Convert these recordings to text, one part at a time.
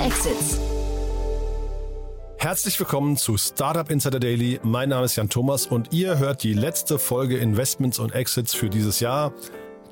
Exits. Herzlich willkommen zu Startup Insider Daily. Mein Name ist Jan Thomas und ihr hört die letzte Folge Investments und Exits für dieses Jahr.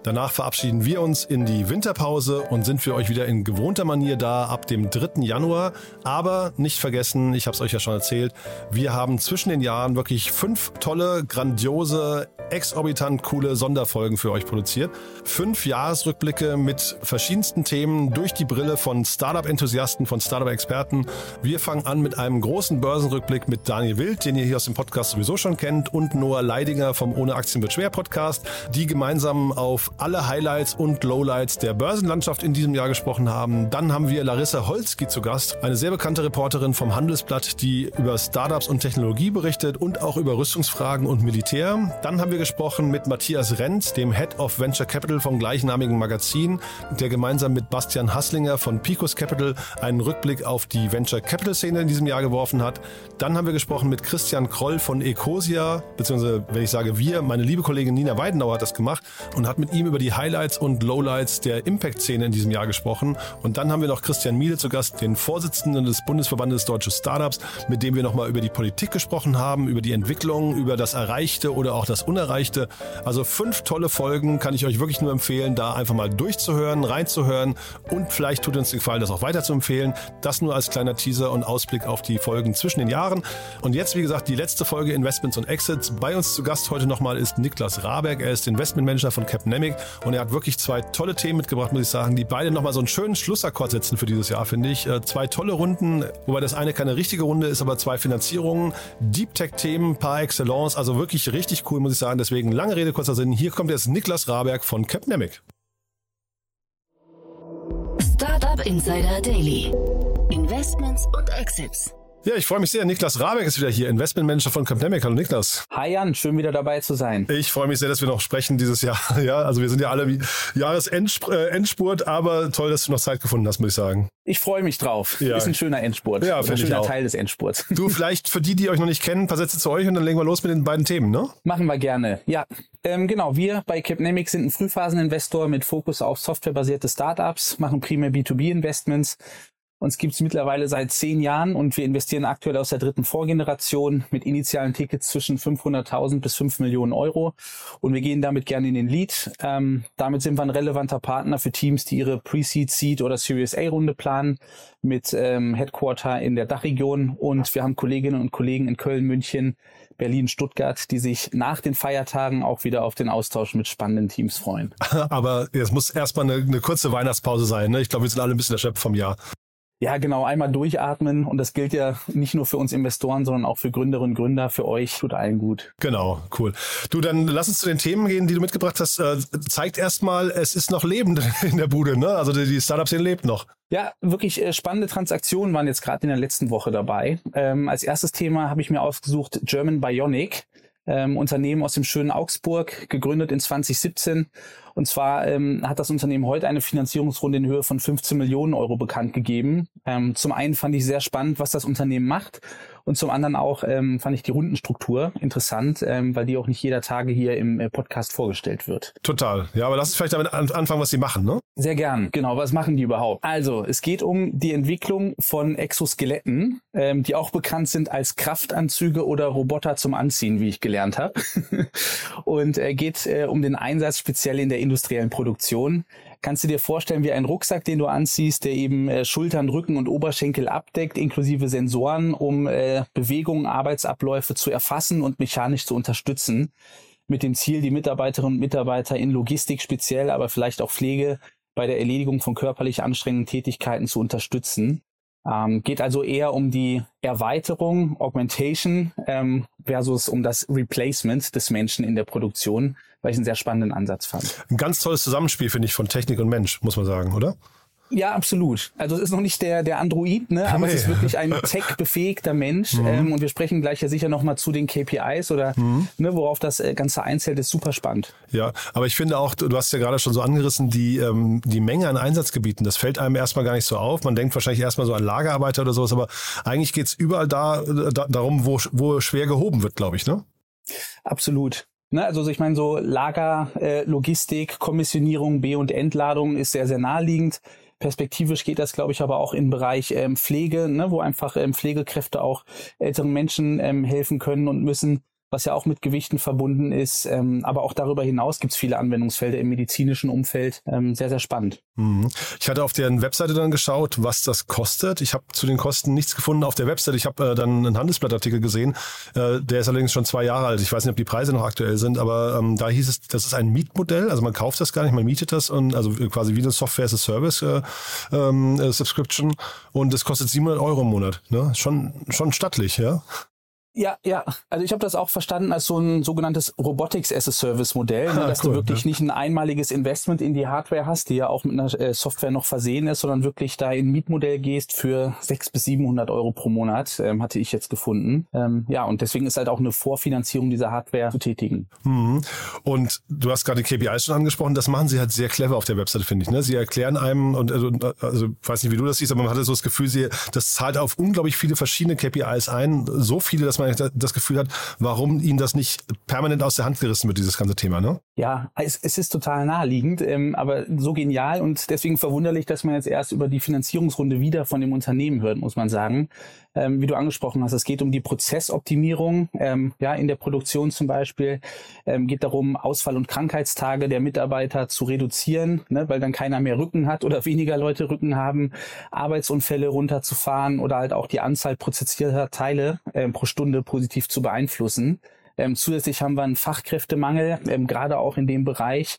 Danach verabschieden wir uns in die Winterpause und sind für euch wieder in gewohnter Manier da ab dem 3. Januar. Aber nicht vergessen, ich habe es euch ja schon erzählt, wir haben zwischen den Jahren wirklich fünf tolle, grandiose, exorbitant coole Sonderfolgen für euch produziert. Fünf Jahresrückblicke mit verschiedensten Themen durch die Brille von Startup-Enthusiasten, von Startup-Experten. Wir fangen an mit einem großen Börsenrückblick mit Daniel Wild, den ihr hier aus dem Podcast sowieso schon kennt, und Noah Leidinger vom Ohne Aktien wird schwer Podcast, die gemeinsam auf alle Highlights und Lowlights der Börsenlandschaft in diesem Jahr gesprochen haben. Dann haben wir Larissa Holzki zu Gast, eine sehr bekannte Reporterin vom Handelsblatt, die über Startups und Technologie berichtet und auch über Rüstungsfragen und Militär. Dann haben wir gesprochen mit Matthias Renz, dem Head of Venture Capital vom gleichnamigen Magazin, der gemeinsam mit Bastian Hasslinger von Picos Capital einen Rückblick auf die Venture Capital Szene in diesem Jahr geworfen hat. Dann haben wir gesprochen mit Christian Kroll von Ecosia, beziehungsweise wenn ich sage wir, meine liebe Kollegin Nina Weidenauer hat das gemacht und hat mit ihm über die Highlights und Lowlights der Impact-Szene in diesem Jahr gesprochen. Und dann haben wir noch Christian Miele zu Gast, den Vorsitzenden des Bundesverbandes Deutsche Startups, mit dem wir nochmal über die Politik gesprochen haben, über die Entwicklung, über das Erreichte oder auch das Unerreichte. Also fünf tolle Folgen kann ich euch wirklich nur empfehlen, da einfach mal durchzuhören, reinzuhören und vielleicht tut uns den Gefallen, das auch weiter zu empfehlen. Das nur als kleiner Teaser und Ausblick auf die Folgen zwischen den Jahren. Und jetzt, wie gesagt, die letzte Folge Investments und Exits. Bei uns zu Gast heute nochmal ist Niklas Raberg. Er ist Investmentmanager von Capnemic und er hat wirklich zwei tolle Themen mitgebracht, muss ich sagen, die beide nochmal so einen schönen Schlussakkord setzen für dieses Jahr, finde ich. Äh, zwei tolle Runden, wobei das eine keine richtige Runde ist, aber zwei Finanzierungen, Deep Tech-Themen par excellence, also wirklich richtig cool, muss ich sagen. Deswegen lange Rede, kurzer Sinn. Hier kommt jetzt Niklas Raberg von Capnemic. Startup Insider Daily. Investments und Exits. Ja, ich freue mich sehr. Niklas Rabeck ist wieder hier, Investmentmanager von Campnemic. Hallo Niklas. Hi Jan, schön wieder dabei zu sein. Ich freue mich sehr, dass wir noch sprechen dieses Jahr. Ja, also wir sind ja alle Jahresendspurt, aber toll, dass du noch Zeit gefunden hast, muss ich sagen. Ich freue mich drauf. Ja. Ist ein schöner Endspurt. Ja, ein schöner Teil des Endspurts. Du, vielleicht für die, die euch noch nicht kennen, ein paar Sätze zu euch und dann legen wir los mit den beiden Themen, ne? Machen wir gerne. Ja, ähm, genau. Wir bei Capnemic sind ein Frühphaseninvestor mit Fokus auf softwarebasierte Startups, machen primär B2B-Investments uns gibt's mittlerweile seit zehn Jahren und wir investieren aktuell aus der dritten Vorgeneration mit initialen Tickets zwischen 500.000 bis 5 Millionen Euro. Und wir gehen damit gerne in den Lead. Ähm, damit sind wir ein relevanter Partner für Teams, die ihre Pre-Seed, Seed oder Series A-Runde planen mit ähm, Headquarter in der Dachregion. Und wir haben Kolleginnen und Kollegen in Köln, München, Berlin, Stuttgart, die sich nach den Feiertagen auch wieder auf den Austausch mit spannenden Teams freuen. Aber es muss erstmal eine, eine kurze Weihnachtspause sein. Ne? Ich glaube, wir sind alle ein bisschen erschöpft vom Jahr. Ja, genau, einmal durchatmen und das gilt ja nicht nur für uns Investoren, sondern auch für Gründerinnen und Gründer, für euch, tut allen gut. Genau, cool. Du, dann lass uns zu den Themen gehen, die du mitgebracht hast. Äh, zeigt erstmal, es ist noch Leben in der Bude, ne? Also die, die Startup-Szene lebt noch. Ja, wirklich äh, spannende Transaktionen waren jetzt gerade in der letzten Woche dabei. Ähm, als erstes Thema habe ich mir ausgesucht German Bionic ähm, Unternehmen aus dem schönen Augsburg, gegründet in 2017. Und zwar ähm, hat das Unternehmen heute eine Finanzierungsrunde in Höhe von 15 Millionen Euro bekannt gegeben. Ähm, zum einen fand ich sehr spannend, was das Unternehmen macht. Und zum anderen auch ähm, fand ich die Rundenstruktur interessant, ähm, weil die auch nicht jeder Tage hier im äh, Podcast vorgestellt wird. Total. Ja, aber lass uns vielleicht damit anfangen, was sie machen, ne? Sehr gern. Genau, was machen die überhaupt? Also, es geht um die Entwicklung von Exoskeletten, ähm, die auch bekannt sind als Kraftanzüge oder Roboter zum Anziehen, wie ich gelernt habe. Und äh, geht äh, um den Einsatz speziell in der industriellen Produktion kannst du dir vorstellen wie ein Rucksack, den du anziehst, der eben äh, Schultern, Rücken und Oberschenkel abdeckt, inklusive Sensoren, um äh, Bewegungen, Arbeitsabläufe zu erfassen und mechanisch zu unterstützen. Mit dem Ziel, die Mitarbeiterinnen und Mitarbeiter in Logistik speziell, aber vielleicht auch Pflege bei der Erledigung von körperlich anstrengenden Tätigkeiten zu unterstützen. Ähm, geht also eher um die Erweiterung, Augmentation ähm, versus um das Replacement des Menschen in der Produktion, weil ich einen sehr spannenden Ansatz fand. Ein ganz tolles Zusammenspiel, finde ich, von Technik und Mensch, muss man sagen, oder? Ja, absolut. Also es ist noch nicht der, der Android, ne? aber nee. es ist wirklich ein tech-befähigter Mensch. Mhm. Ähm, und wir sprechen gleich ja sicher nochmal zu den KPIs oder mhm. ne, worauf das äh, Ganze einzählt, ist super spannend. Ja, aber ich finde auch, du hast ja gerade schon so angerissen, die, ähm, die Menge an Einsatzgebieten, das fällt einem erstmal gar nicht so auf. Man denkt wahrscheinlich erstmal so an Lagerarbeiter oder sowas, aber eigentlich geht's überall da, da darum, wo, wo schwer gehoben wird, glaube ich, ne? Absolut. Ne, also ich meine, so Lager, äh, Logistik, Kommissionierung, B- und Entladung ist sehr, sehr naheliegend. Perspektivisch geht das, glaube ich, aber auch im Bereich ähm, Pflege, ne, wo einfach ähm, Pflegekräfte auch älteren Menschen ähm, helfen können und müssen was ja auch mit Gewichten verbunden ist. Ähm, aber auch darüber hinaus gibt es viele Anwendungsfelder im medizinischen Umfeld. Ähm, sehr, sehr spannend. Mhm. Ich hatte auf deren Webseite dann geschaut, was das kostet. Ich habe zu den Kosten nichts gefunden auf der Webseite. Ich habe äh, dann einen Handelsblattartikel gesehen. Äh, der ist allerdings schon zwei Jahre alt. Ich weiß nicht, ob die Preise noch aktuell sind, aber ähm, da hieß es, das ist ein Mietmodell. Also man kauft das gar nicht, man mietet das und also quasi wie eine Software as a Service äh, ähm, äh, Subscription und es kostet 700 Euro im Monat. Ne? Schon, schon stattlich, ja. Ja, ja. Also ich habe das auch verstanden als so ein sogenanntes Robotics as a Service Modell, ne, ah, dass cool, du wirklich ja. nicht ein einmaliges Investment in die Hardware hast, die ja auch mit einer äh, Software noch versehen ist, sondern wirklich da in ein Mietmodell gehst für 600 bis 700 Euro pro Monat, ähm, hatte ich jetzt gefunden. Ähm, ja, und deswegen ist halt auch eine Vorfinanzierung dieser Hardware zu tätigen. Mhm. Und du hast gerade KPIs schon angesprochen, das machen sie halt sehr clever auf der Webseite, finde ich. Ne? Sie erklären einem, und also, also weiß nicht, wie du das siehst, aber man hatte so das Gefühl, sie, das zahlt auf unglaublich viele verschiedene KPIs ein, so viele, dass man das Gefühl hat, warum ihnen das nicht permanent aus der Hand gerissen wird, dieses ganze Thema, ne? Ja, es, es ist total naheliegend, ähm, aber so genial und deswegen verwunderlich, dass man jetzt erst über die Finanzierungsrunde wieder von dem Unternehmen hört, muss man sagen. Ähm, wie du angesprochen hast, es geht um die Prozessoptimierung, ähm, ja, in der Produktion zum Beispiel, ähm, geht darum, Ausfall- und Krankheitstage der Mitarbeiter zu reduzieren, ne, weil dann keiner mehr Rücken hat oder weniger Leute Rücken haben, Arbeitsunfälle runterzufahren oder halt auch die Anzahl prozessierter Teile ähm, pro Stunde positiv zu beeinflussen. Ähm, zusätzlich haben wir einen Fachkräftemangel, ähm, gerade auch in dem Bereich.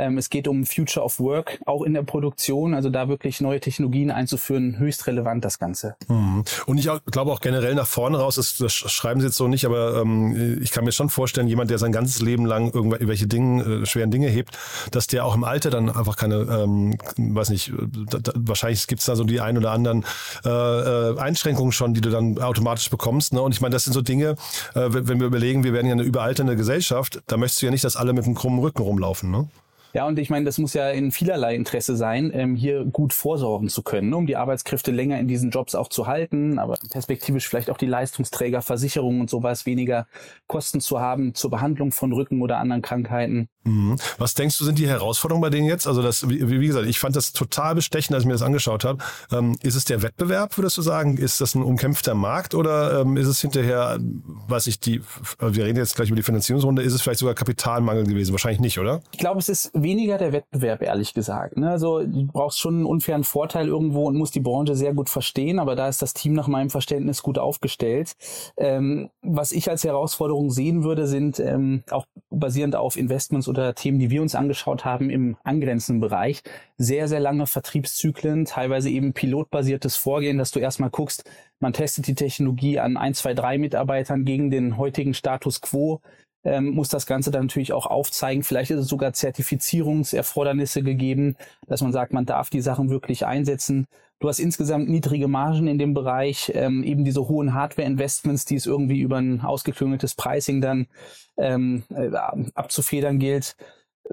Ähm, es geht um Future of Work, auch in der Produktion, also da wirklich neue Technologien einzuführen, höchst relevant das Ganze. Mhm. Und ich glaube auch generell nach vorne raus, das, das schreiben Sie jetzt so nicht, aber ähm, ich kann mir schon vorstellen, jemand, der sein ganzes Leben lang irgendwelche Dinge, äh, schweren Dinge hebt, dass der auch im Alter dann einfach keine, ähm, weiß nicht, da, da, wahrscheinlich gibt es da so die ein oder anderen äh, äh, Einschränkungen schon, die du dann automatisch bekommst. Ne? Und ich meine, das sind so Dinge, äh, wenn wir überlegen, wir werden ja eine überalternde Gesellschaft, da möchtest du ja nicht, dass alle mit einem krummen Rücken rumlaufen. Ne? Ja, und ich meine, das muss ja in vielerlei Interesse sein, ähm, hier gut vorsorgen zu können, um die Arbeitskräfte länger in diesen Jobs auch zu halten, aber perspektivisch vielleicht auch die Leistungsträger, Versicherungen und sowas weniger Kosten zu haben zur Behandlung von Rücken oder anderen Krankheiten. Mhm. Was denkst du, sind die Herausforderungen bei denen jetzt? Also das, wie, wie gesagt, ich fand das total bestechend, als ich mir das angeschaut habe. Ähm, ist es der Wettbewerb, würdest du sagen? Ist das ein umkämpfter Markt oder ähm, ist es hinterher, weiß ich, die, wir reden jetzt gleich über die Finanzierungsrunde, ist es vielleicht sogar Kapitalmangel gewesen? Wahrscheinlich nicht, oder? Ich glaube, es ist weniger der Wettbewerb, ehrlich gesagt. Ne? Also du brauchst schon einen unfairen Vorteil irgendwo und musst die Branche sehr gut verstehen, aber da ist das Team nach meinem Verständnis gut aufgestellt. Ähm, was ich als Herausforderung sehen würde, sind ähm, auch basierend auf Investments oder Themen, die wir uns angeschaut haben im angrenzenden Bereich, sehr, sehr lange Vertriebszyklen, teilweise eben pilotbasiertes Vorgehen, dass du erstmal guckst, man testet die Technologie an ein, zwei, drei Mitarbeitern gegen den heutigen Status quo ähm, muss das Ganze dann natürlich auch aufzeigen. Vielleicht ist es sogar Zertifizierungserfordernisse gegeben, dass man sagt, man darf die Sachen wirklich einsetzen. Du hast insgesamt niedrige Margen in dem Bereich, ähm, eben diese hohen Hardware-Investments, die es irgendwie über ein ausgeklüngeltes Pricing dann ähm, äh, abzufedern gilt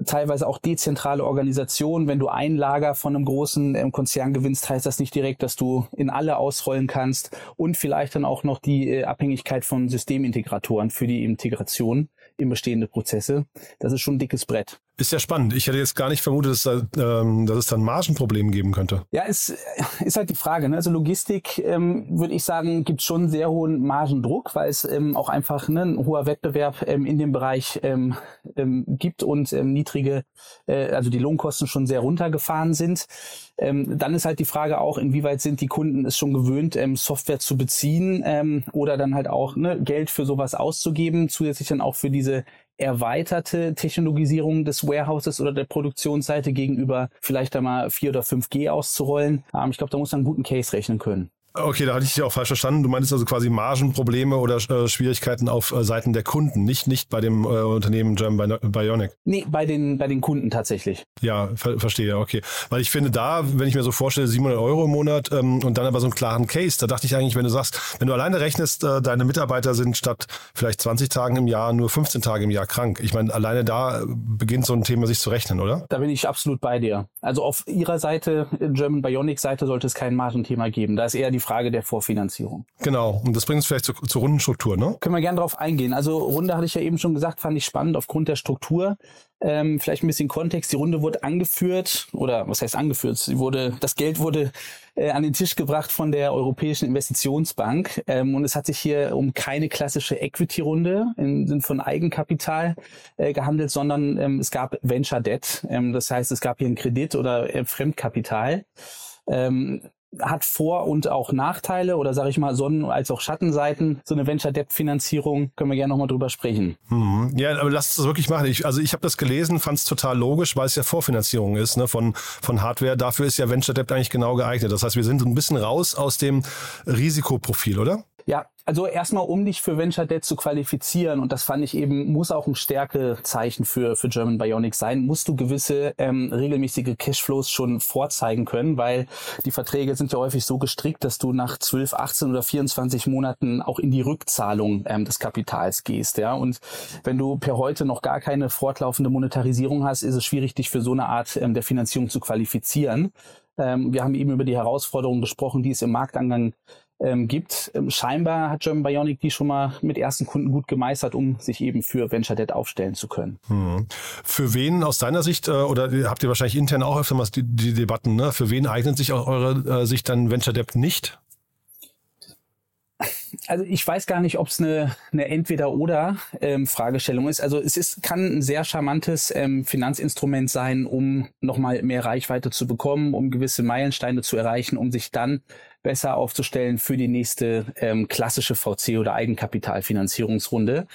teilweise auch dezentrale Organisationen. Wenn du ein Lager von einem großen ähm, Konzern gewinnst, heißt das nicht direkt, dass du in alle ausrollen kannst und vielleicht dann auch noch die äh, Abhängigkeit von Systemintegratoren für die Integration in bestehende Prozesse. Das ist schon ein dickes Brett. Ist ja spannend. Ich hätte jetzt gar nicht vermutet, dass, da, ähm, dass es dann Margenprobleme geben könnte. Ja, es ist halt die Frage. Ne? Also Logistik, ähm, würde ich sagen, gibt schon sehr hohen Margendruck, weil es ähm, auch einfach ne, ein hoher Wettbewerb ähm, in dem Bereich ähm, ähm, gibt und ähm, niedrige, äh, also die Lohnkosten schon sehr runtergefahren sind. Ähm, dann ist halt die Frage auch, inwieweit sind die Kunden es schon gewöhnt, ähm, Software zu beziehen ähm, oder dann halt auch ne, Geld für sowas auszugeben, zusätzlich dann auch für diese erweiterte Technologisierung des Warehouses oder der Produktionsseite gegenüber vielleicht einmal 4 oder 5G auszurollen. Ähm, ich glaube, da muss man einen guten Case rechnen können. Okay, da hatte ich dich auch falsch verstanden. Du meintest also quasi Margenprobleme oder äh, Schwierigkeiten auf äh, Seiten der Kunden, nicht, nicht bei dem äh, Unternehmen German Bionic. Nee, bei den, bei den Kunden tatsächlich. Ja, ver verstehe, okay. Weil ich finde da, wenn ich mir so vorstelle, 700 Euro im Monat ähm, und dann aber so einen klaren Case, da dachte ich eigentlich, wenn du sagst, wenn du alleine rechnest, äh, deine Mitarbeiter sind statt vielleicht 20 Tagen im Jahr nur 15 Tage im Jahr krank. Ich meine, alleine da beginnt so ein Thema sich zu rechnen, oder? Da bin ich absolut bei dir. Also auf ihrer Seite, German Bionic Seite, sollte es kein Margenthema geben. Da ist eher die die Frage der Vorfinanzierung. Genau, und das bringt uns vielleicht zur, zur Rundenstruktur, ne? Können wir gerne darauf eingehen. Also Runde hatte ich ja eben schon gesagt, fand ich spannend aufgrund der Struktur. Ähm, vielleicht ein bisschen Kontext. Die Runde wurde angeführt, oder was heißt angeführt? Sie wurde, das Geld wurde äh, an den Tisch gebracht von der Europäischen Investitionsbank. Ähm, und es hat sich hier um keine klassische Equity-Runde im Sinne von Eigenkapital äh, gehandelt, sondern ähm, es gab Venture Debt. Ähm, das heißt, es gab hier einen Kredit oder äh, Fremdkapital. Ähm, hat Vor- und auch Nachteile oder sage ich mal Sonnen- als auch Schattenseiten. So eine Venture Debt Finanzierung können wir gerne nochmal drüber sprechen. Mhm. Ja, aber lass uns das wirklich machen. Ich, also ich habe das gelesen, fand es total logisch, weil es ja Vorfinanzierung ist ne, von, von Hardware. Dafür ist ja Venture Debt eigentlich genau geeignet. Das heißt, wir sind ein bisschen raus aus dem Risikoprofil, oder? Ja, also erstmal, um dich für Venture Debt zu qualifizieren, und das fand ich eben, muss auch ein Stärkezeichen für, für German Bionic sein, musst du gewisse ähm, regelmäßige Cashflows schon vorzeigen können, weil die Verträge sind ja häufig so gestrickt, dass du nach 12, 18 oder 24 Monaten auch in die Rückzahlung ähm, des Kapitals gehst. Ja? Und wenn du per heute noch gar keine fortlaufende Monetarisierung hast, ist es schwierig, dich für so eine Art ähm, der Finanzierung zu qualifizieren. Ähm, wir haben eben über die Herausforderungen gesprochen, die es im Marktangang ähm, gibt. Ähm, scheinbar hat German Bionic die schon mal mit ersten Kunden gut gemeistert, um sich eben für Venture Debt aufstellen zu können. Hm. Für wen aus deiner Sicht, äh, oder habt ihr wahrscheinlich intern auch öfter mal die, die Debatten, ne? für wen eignet sich aus eurer äh, Sicht dann Venture Debt nicht? also ich weiß gar nicht, ob es eine, eine Entweder-Oder-Fragestellung ähm, ist. Also es ist, kann ein sehr charmantes ähm, Finanzinstrument sein, um nochmal mehr Reichweite zu bekommen, um gewisse Meilensteine zu erreichen, um sich dann besser aufzustellen für die nächste ähm, klassische VC- oder Eigenkapitalfinanzierungsrunde.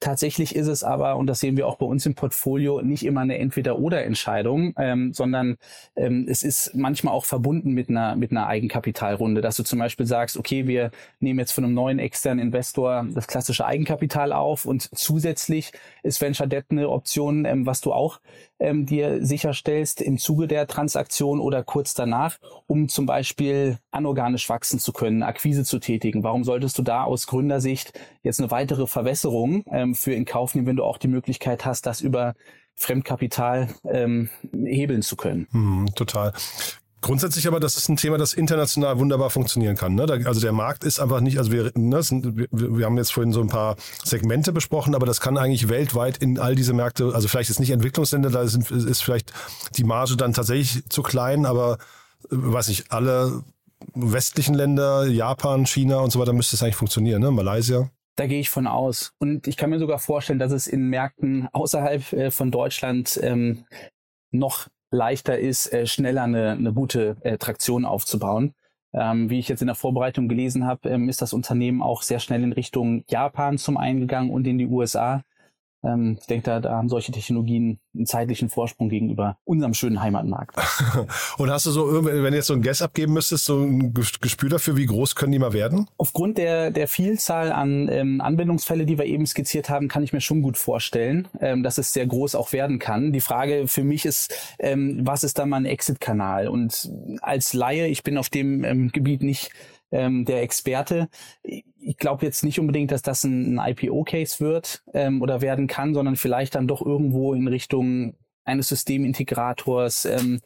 Tatsächlich ist es aber, und das sehen wir auch bei uns im Portfolio, nicht immer eine Entweder-Oder-Entscheidung, ähm, sondern ähm, es ist manchmal auch verbunden mit einer, mit einer Eigenkapitalrunde, dass du zum Beispiel sagst, okay, wir nehmen jetzt von einem neuen externen Investor das klassische Eigenkapital auf und zusätzlich ist Venture Debt eine Option, ähm, was du auch ähm, dir sicherstellst im Zuge der Transaktion oder kurz danach, um zum Beispiel anorganisch wachsen zu können, Akquise zu tätigen. Warum solltest du da aus Gründersicht jetzt eine weitere Verwässerung ähm, für in Kauf nehmen, wenn du auch die Möglichkeit hast, das über Fremdkapital ähm, hebeln zu können? Hm, total. Grundsätzlich aber, das ist ein Thema, das international wunderbar funktionieren kann. Ne? Also der Markt ist einfach nicht, also wir, ne, sind, wir, wir haben jetzt vorhin so ein paar Segmente besprochen, aber das kann eigentlich weltweit in all diese Märkte, also vielleicht ist nicht Entwicklungsländer, da sind, ist vielleicht die Marge dann tatsächlich zu klein, aber äh, weiß ich, alle westlichen Länder, Japan, China und so weiter müsste es eigentlich funktionieren, ne? Malaysia. Da gehe ich von aus. Und ich kann mir sogar vorstellen, dass es in Märkten außerhalb äh, von Deutschland ähm, noch leichter ist, äh, schneller eine, eine gute äh, Traktion aufzubauen. Ähm, wie ich jetzt in der Vorbereitung gelesen habe, ähm, ist das Unternehmen auch sehr schnell in Richtung Japan zum eingegangen und in die USA. Ähm, ich denke, da, da haben solche Technologien einen zeitlichen Vorsprung gegenüber unserem schönen Heimatmarkt. Und hast du so, wenn du jetzt so ein Guess abgeben müsstest, so ein Gespür dafür, wie groß können die mal werden? Aufgrund der, der Vielzahl an ähm, Anwendungsfälle, die wir eben skizziert haben, kann ich mir schon gut vorstellen, ähm, dass es sehr groß auch werden kann. Die Frage für mich ist, ähm, was ist da mal ein Exit-Kanal? Und als Laie, ich bin auf dem ähm, Gebiet nicht ähm, der Experte. Ich glaube jetzt nicht unbedingt, dass das ein, ein IPO-Case wird ähm, oder werden kann, sondern vielleicht dann doch irgendwo in Richtung eines Systemintegrators ähm,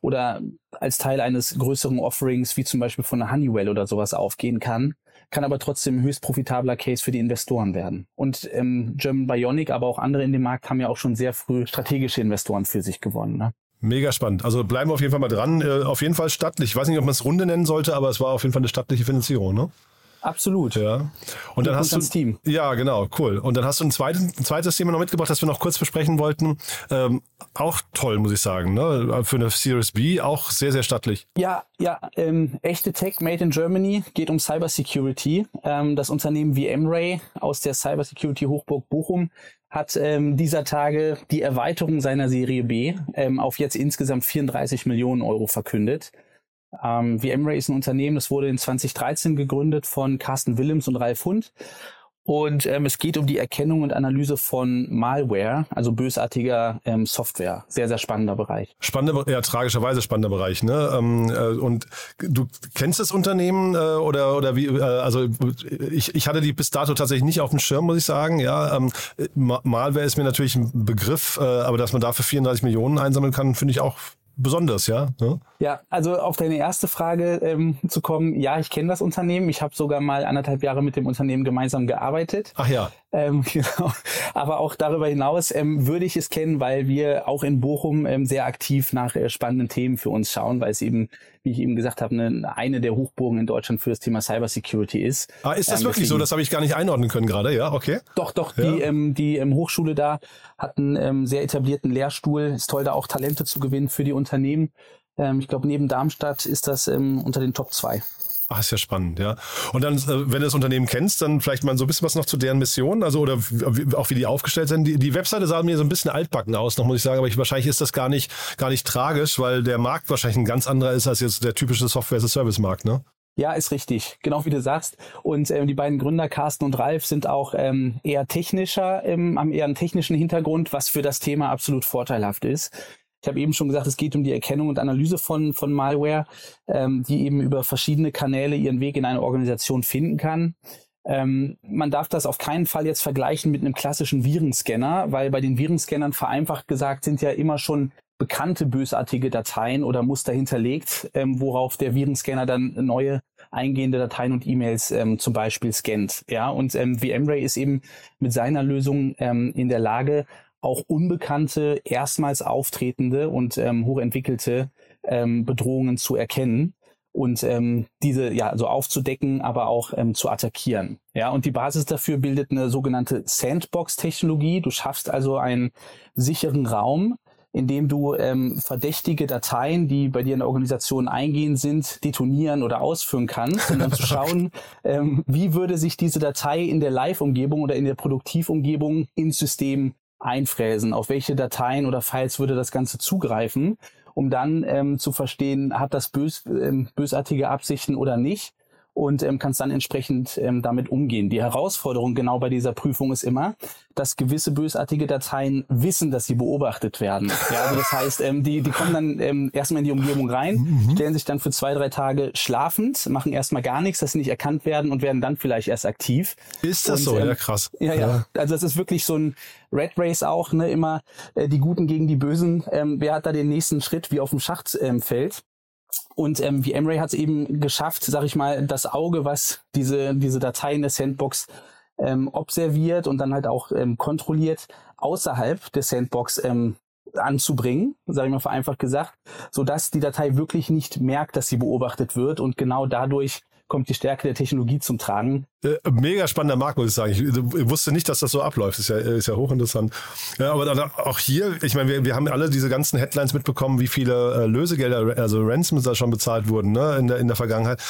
oder als Teil eines größeren Offerings, wie zum Beispiel von einer Honeywell oder sowas aufgehen kann, kann aber trotzdem höchst profitabler Case für die Investoren werden. Und ähm, German Bionic, aber auch andere in dem Markt haben ja auch schon sehr früh strategische Investoren für sich gewonnen. Ne? Mega spannend. Also bleiben wir auf jeden Fall mal dran. Äh, auf jeden Fall stattlich. Ich weiß nicht, ob man es Runde nennen sollte, aber es war auf jeden Fall eine stattliche Finanzierung, ne? Absolut. Ja. Und dann hast du Team. Ja, genau, cool. Und dann hast du ein zweites, ein zweites Thema noch mitgebracht, das wir noch kurz besprechen wollten. Ähm, auch toll, muss ich sagen. Ne? Für eine Series B auch sehr, sehr stattlich. Ja, ja. Ähm, echte Tech Made in Germany geht um Cybersecurity. Ähm, das Unternehmen wie Emray aus der Cybersecurity Hochburg Bochum hat ähm, dieser Tage die Erweiterung seiner Serie B ähm, auf jetzt insgesamt 34 Millionen Euro verkündet. Ähm, VMware ist ein Unternehmen, das wurde in 2013 gegründet von Carsten Willems und Ralf Hund. Und ähm, es geht um die Erkennung und Analyse von Malware, also bösartiger ähm, Software. Sehr, sehr spannender Bereich. Spannender, ja, tragischerweise spannender Bereich. Ne? Ähm, äh, und du kennst das Unternehmen äh, oder oder wie? Äh, also ich, ich hatte die bis dato tatsächlich nicht auf dem Schirm, muss ich sagen. Ja, ähm, Malware ist mir natürlich ein Begriff, äh, aber dass man dafür 34 Millionen einsammeln kann, finde ich auch besonders, ja? Ja, ja also auf deine erste Frage ähm, zu kommen, ja, ich kenne das Unternehmen. Ich habe sogar mal anderthalb Jahre mit dem Unternehmen gemeinsam gearbeitet. Ach ja. Ähm, genau. Aber auch darüber hinaus ähm, würde ich es kennen, weil wir auch in Bochum ähm, sehr aktiv nach äh, spannenden Themen für uns schauen, weil es eben, wie ich eben gesagt habe, eine, eine der Hochburgen in Deutschland für das Thema Cybersecurity ist. Ah, ist das ähm, wirklich deswegen, so? Das habe ich gar nicht einordnen können gerade, ja, okay. Doch, doch, ja. die, ähm, die ähm, Hochschule da hat einen sehr etablierten Lehrstuhl. Ist toll, da auch Talente zu gewinnen für die Unternehmen. Ich glaube, neben Darmstadt ist das unter den Top 2. Ach, ist ja spannend, ja. Und dann, äh, wenn du das Unternehmen kennst, dann vielleicht mal so ein bisschen was noch zu deren Mission, also oder auch wie die aufgestellt sind. Die, die Webseite sah mir so ein bisschen altbacken aus, noch muss ich sagen, aber ich, wahrscheinlich ist das gar nicht, gar nicht tragisch, weil der Markt wahrscheinlich ein ganz anderer ist als jetzt der typische Software-as-a-Service-Markt, ne? Ja, ist richtig, genau wie du sagst. Und ähm, die beiden Gründer, Carsten und Ralf, sind auch ähm, eher technischer, ähm, haben eher einen technischen Hintergrund, was für das Thema absolut vorteilhaft ist. Ich habe eben schon gesagt, es geht um die Erkennung und Analyse von, von Malware, ähm, die eben über verschiedene Kanäle ihren Weg in eine Organisation finden kann. Ähm, man darf das auf keinen Fall jetzt vergleichen mit einem klassischen Virenscanner, weil bei den Virenscannern vereinfacht gesagt sind ja immer schon bekannte bösartige Dateien oder Muster hinterlegt, ähm, worauf der Virenscanner dann neue eingehende Dateien und E-Mails ähm, zum Beispiel scannt. Ja, und ähm, VMware ist eben mit seiner Lösung ähm, in der Lage, auch unbekannte, erstmals auftretende und ähm, hochentwickelte ähm, Bedrohungen zu erkennen und ähm, diese ja so aufzudecken, aber auch ähm, zu attackieren. Ja, und die Basis dafür bildet eine sogenannte Sandbox-Technologie. Du schaffst also einen sicheren Raum, in dem du ähm, verdächtige Dateien, die bei dir in der Organisation eingehen sind, detonieren oder ausführen kannst, um dann zu schauen, ähm, wie würde sich diese Datei in der Live-Umgebung oder in der Produktivumgebung ins System einfräsen, auf welche Dateien oder Files würde das Ganze zugreifen, um dann ähm, zu verstehen, hat das bös, ähm, bösartige Absichten oder nicht und ähm, kannst dann entsprechend ähm, damit umgehen. Die Herausforderung genau bei dieser Prüfung ist immer, dass gewisse bösartige Dateien wissen, dass sie beobachtet werden. Ja, also das heißt, ähm, die, die kommen dann ähm, erstmal in die Umgebung rein, mhm. stellen sich dann für zwei, drei Tage schlafend, machen erstmal gar nichts, dass sie nicht erkannt werden und werden dann vielleicht erst aktiv. Ist das und, so? Ähm, ja, krass. Ja, ja, ja. Also das ist wirklich so ein Red Race auch, ne, immer äh, die Guten gegen die Bösen. Ähm, wer hat da den nächsten Schritt wie auf dem Schachtfeld? Ähm? Und ähm, wie Emray hat es eben geschafft, sag ich mal, das Auge, was diese, diese Datei in der Sandbox ähm, observiert und dann halt auch ähm, kontrolliert, außerhalb der Sandbox ähm, anzubringen, sage ich mal vereinfacht gesagt, so dass die Datei wirklich nicht merkt, dass sie beobachtet wird und genau dadurch kommt die Stärke der Technologie zum Tragen. Äh, mega spannender Markt, muss ich sagen. Ich, wusste nicht, dass das so abläuft. Ist ja, ist ja hochinteressant. Ja, aber dann auch hier, ich meine, wir, wir haben alle diese ganzen Headlines mitbekommen, wie viele äh, Lösegelder, also Ransoms da schon bezahlt wurden ne, in, der, in der Vergangenheit.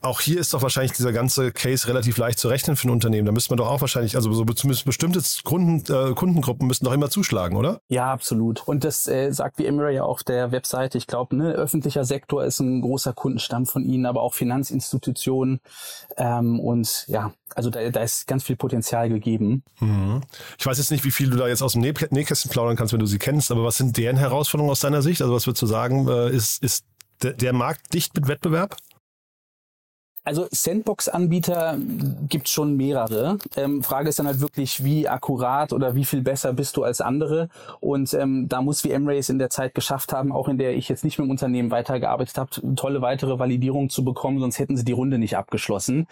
Auch hier ist doch wahrscheinlich dieser ganze Case relativ leicht zu rechnen für ein Unternehmen. Da müsste man doch auch wahrscheinlich, also so zumindest bestimmte Kunden, äh, Kundengruppen müssten doch immer zuschlagen, oder? Ja, absolut. Und das äh, sagt wie Emira ja auf der Webseite. Ich glaube, ne, öffentlicher Sektor ist ein großer Kundenstamm von ihnen, aber auch Finanzinstitutionen. Ähm, und ja, also da, da ist ganz viel Potenzial gegeben. Mhm. Ich weiß jetzt nicht, wie viel du da jetzt aus dem Näh Nähkästchen plaudern kannst, wenn du sie kennst, aber was sind deren Herausforderungen aus deiner Sicht? Also was würdest du sagen, äh, ist, ist der, Markt dicht mit Wettbewerb? Also Sandbox-Anbieter gibt schon mehrere. Ähm, Frage ist dann halt wirklich, wie akkurat oder wie viel besser bist du als andere. Und ähm, da muss wie M-Race in der Zeit geschafft haben, auch in der ich jetzt nicht mit dem Unternehmen weitergearbeitet habe, tolle weitere Validierung zu bekommen, sonst hätten sie die Runde nicht abgeschlossen.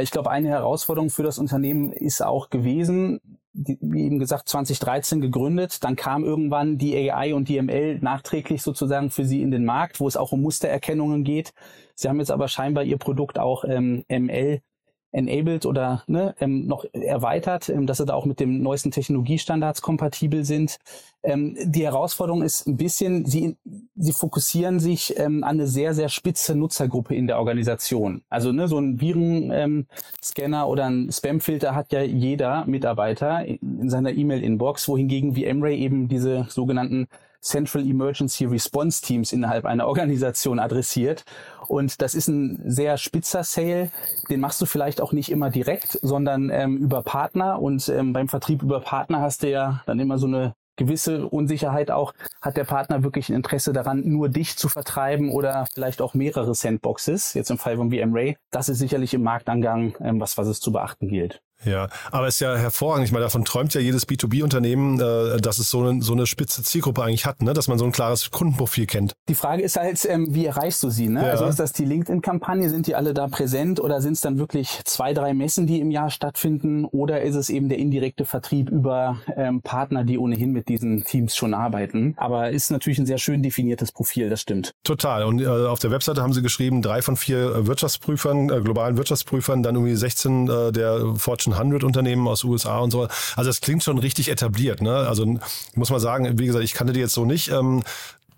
Ich glaube, eine Herausforderung für das Unternehmen ist auch gewesen, wie eben gesagt, 2013 gegründet. Dann kam irgendwann die AI und die ML nachträglich sozusagen für sie in den Markt, wo es auch um Mustererkennungen geht. Sie haben jetzt aber scheinbar ihr Produkt auch ähm, ML enabled oder ne, ähm, noch erweitert, ähm, dass sie da auch mit dem neuesten Technologiestandards kompatibel sind. Ähm, die Herausforderung ist ein bisschen, sie, sie fokussieren sich ähm, an eine sehr, sehr spitze Nutzergruppe in der Organisation. Also ne, so ein Virenscanner oder ein Spamfilter hat ja jeder Mitarbeiter in seiner E-Mail-Inbox, wohingegen wie Emray eben diese sogenannten Central Emergency Response Teams innerhalb einer Organisation adressiert. Und das ist ein sehr spitzer Sale. Den machst du vielleicht auch nicht immer direkt, sondern ähm, über Partner. Und ähm, beim Vertrieb über Partner hast du ja dann immer so eine gewisse Unsicherheit auch, hat der Partner wirklich ein Interesse daran, nur dich zu vertreiben oder vielleicht auch mehrere Sandboxes, jetzt im Fall von VM Ray. Das ist sicherlich im Marktangang ähm, was, was es zu beachten gilt. Ja, aber es ist ja hervorragend. Ich meine, davon träumt ja jedes B2B-Unternehmen, äh, dass es so eine, so eine spitze Zielgruppe eigentlich hat, ne? dass man so ein klares Kundenprofil kennt. Die Frage ist halt, ähm, wie erreichst du sie? Ne? Ja. Also ist das die LinkedIn-Kampagne? Sind die alle da präsent oder sind es dann wirklich zwei, drei Messen, die im Jahr stattfinden? Oder ist es eben der indirekte Vertrieb über ähm, Partner, die ohnehin mit diesen Teams schon arbeiten? Aber ist natürlich ein sehr schön definiertes Profil, das stimmt. Total. Und äh, auf der Webseite haben sie geschrieben, drei von vier Wirtschaftsprüfern, äh, globalen Wirtschaftsprüfern, dann irgendwie 16 äh, der Fortune 100 Unternehmen aus USA und so. Also es klingt schon richtig etabliert. Ne? Also muss man sagen, wie gesagt, ich kannte die jetzt so nicht. Ähm,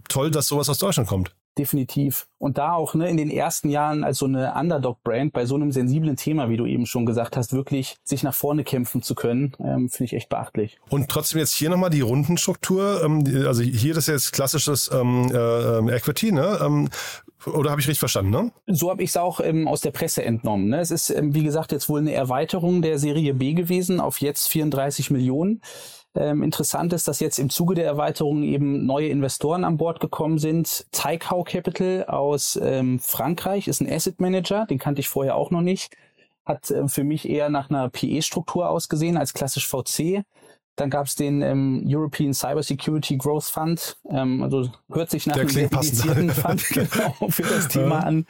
toll, dass sowas aus Deutschland kommt definitiv. Und da auch ne, in den ersten Jahren als so eine Underdog-Brand bei so einem sensiblen Thema, wie du eben schon gesagt hast, wirklich sich nach vorne kämpfen zu können, ähm, finde ich echt beachtlich. Und trotzdem jetzt hier nochmal die Rundenstruktur. Ähm, also hier das ist jetzt klassisches ähm, äh, Equity, ne? Ähm, oder habe ich richtig verstanden, ne? So habe ich es auch ähm, aus der Presse entnommen. Ne? Es ist, ähm, wie gesagt, jetzt wohl eine Erweiterung der Serie B gewesen auf jetzt 34 Millionen. Ähm, interessant ist, dass jetzt im Zuge der Erweiterung eben neue Investoren an Bord gekommen sind. Taikau Capital aus ähm, Frankreich ist ein Asset Manager, den kannte ich vorher auch noch nicht. Hat äh, für mich eher nach einer PE-Struktur ausgesehen als klassisch VC. Dann gab es den ähm, European Cybersecurity Growth Fund. Ähm, also hört sich nach Der einem dedizierten Fund genau, für das Thema an.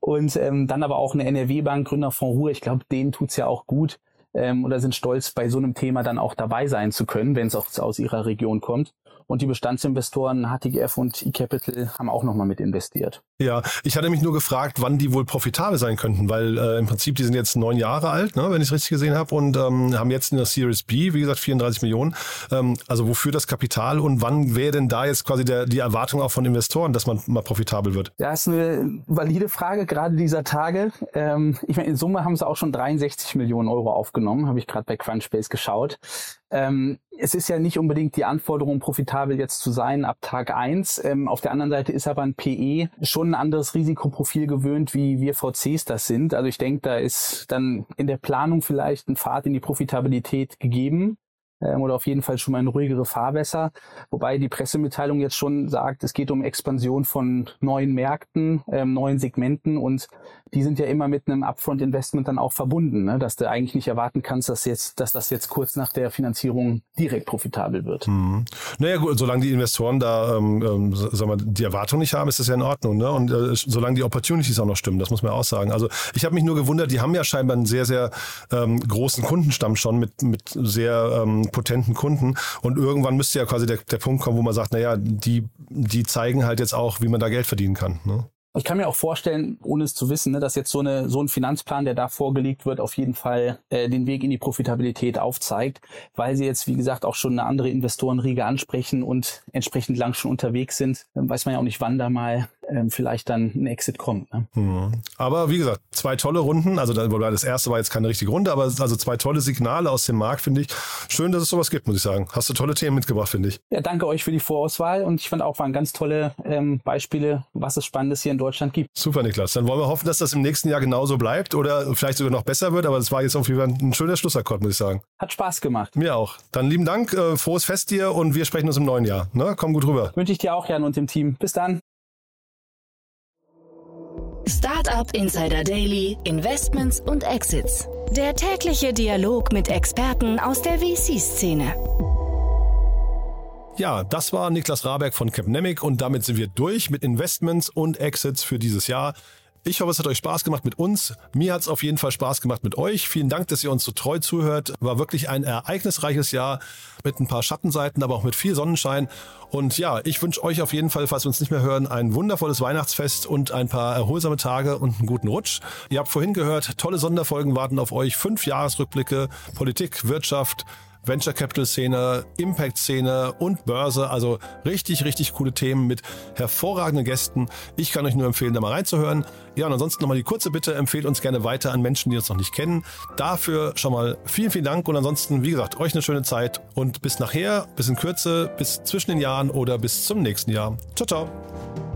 Und ähm, dann aber auch eine NRW-Bank, Gründer von Ruhe. Ich glaube, denen tut's ja auch gut ähm, oder sind stolz, bei so einem Thema dann auch dabei sein zu können, wenn es auch aus ihrer Region kommt. Und die Bestandsinvestoren HTGF und eCapital haben auch nochmal mit investiert. Ja, ich hatte mich nur gefragt, wann die wohl profitabel sein könnten, weil äh, im Prinzip die sind jetzt neun Jahre alt, ne, wenn ich es richtig gesehen habe, und ähm, haben jetzt in der Series B, wie gesagt, 34 Millionen. Ähm, also wofür das Kapital und wann wäre denn da jetzt quasi der, die Erwartung auch von Investoren, dass man mal profitabel wird? Ja, ist eine valide Frage, gerade dieser Tage. Ähm, ich meine, in Summe haben sie auch schon 63 Millionen Euro aufgenommen, habe ich gerade bei Crunchbase geschaut. Ähm, es ist ja nicht unbedingt die Anforderung, profitabel jetzt zu sein ab Tag eins. Ähm, auf der anderen Seite ist aber ein PE schon ein anderes Risikoprofil gewöhnt, wie wir VCs das sind. Also ich denke, da ist dann in der Planung vielleicht ein Pfad in die Profitabilität gegeben ähm, oder auf jeden Fall schon mal eine ruhigere Fahrwässer. Wobei die Pressemitteilung jetzt schon sagt, es geht um Expansion von neuen Märkten, ähm, neuen Segmenten und die sind ja immer mit einem Upfront-Investment dann auch verbunden, ne? dass du eigentlich nicht erwarten kannst, dass jetzt, dass das jetzt kurz nach der Finanzierung direkt profitabel wird. Mhm. Naja gut, solange die Investoren da ähm, ähm, sagen wir, die Erwartung nicht haben, ist das ja in Ordnung. Ne? Und äh, solange die Opportunities auch noch stimmen, das muss man auch sagen. Also ich habe mich nur gewundert, die haben ja scheinbar einen sehr, sehr ähm, großen Kundenstamm schon mit, mit sehr ähm, potenten Kunden. Und irgendwann müsste ja quasi der, der Punkt kommen, wo man sagt, naja, die, die zeigen halt jetzt auch, wie man da Geld verdienen kann. Ne? Ich kann mir auch vorstellen, ohne es zu wissen, ne, dass jetzt so, eine, so ein Finanzplan, der da vorgelegt wird, auf jeden Fall äh, den Weg in die Profitabilität aufzeigt, weil sie jetzt, wie gesagt, auch schon eine andere Investorenriege ansprechen und entsprechend lang schon unterwegs sind. Dann weiß man ja auch nicht, wann da mal ähm, vielleicht dann ein Exit kommt. Ne? Mhm. Aber wie gesagt, zwei tolle Runden. Also das erste war jetzt keine richtige Runde, aber also zwei tolle Signale aus dem Markt, finde ich. Schön, dass es sowas gibt, muss ich sagen. Hast du tolle Themen mitgebracht, finde ich. Ja, danke euch für die Vorauswahl und ich fand auch, waren ganz tolle ähm, Beispiele, was es Spannendes hier in Deutschland gibt. Super, Niklas. Dann wollen wir hoffen, dass das im nächsten Jahr genauso bleibt oder vielleicht sogar noch besser wird. Aber das war jetzt auf jeden Fall ein schöner Schlussakkord, muss ich sagen. Hat Spaß gemacht. Mir auch. Dann lieben Dank, äh, frohes Fest dir und wir sprechen uns im neuen Jahr. Ne? Komm gut rüber. Wünsche ich dir auch, Jan, und dem Team. Bis dann. Startup Insider Daily, Investments und Exits. Der tägliche Dialog mit Experten aus der VC-Szene. Ja, das war Niklas Raberg von Capnemic und damit sind wir durch mit Investments und Exits für dieses Jahr. Ich hoffe, es hat euch Spaß gemacht mit uns. Mir hat es auf jeden Fall Spaß gemacht mit euch. Vielen Dank, dass ihr uns so treu zuhört. War wirklich ein ereignisreiches Jahr mit ein paar Schattenseiten, aber auch mit viel Sonnenschein. Und ja, ich wünsche euch auf jeden Fall, falls wir uns nicht mehr hören, ein wundervolles Weihnachtsfest und ein paar erholsame Tage und einen guten Rutsch. Ihr habt vorhin gehört, tolle Sonderfolgen warten auf euch. Fünf Jahresrückblicke, Politik, Wirtschaft, Venture Capital Szene, Impact Szene und Börse. Also richtig, richtig coole Themen mit hervorragenden Gästen. Ich kann euch nur empfehlen, da mal reinzuhören. Ja, und ansonsten nochmal die kurze Bitte, empfehlt uns gerne weiter an Menschen, die uns noch nicht kennen. Dafür schon mal vielen, vielen Dank und ansonsten, wie gesagt, euch eine schöne Zeit und bis nachher, bis in Kürze, bis zwischen den Jahren oder bis zum nächsten Jahr. Ciao, ciao.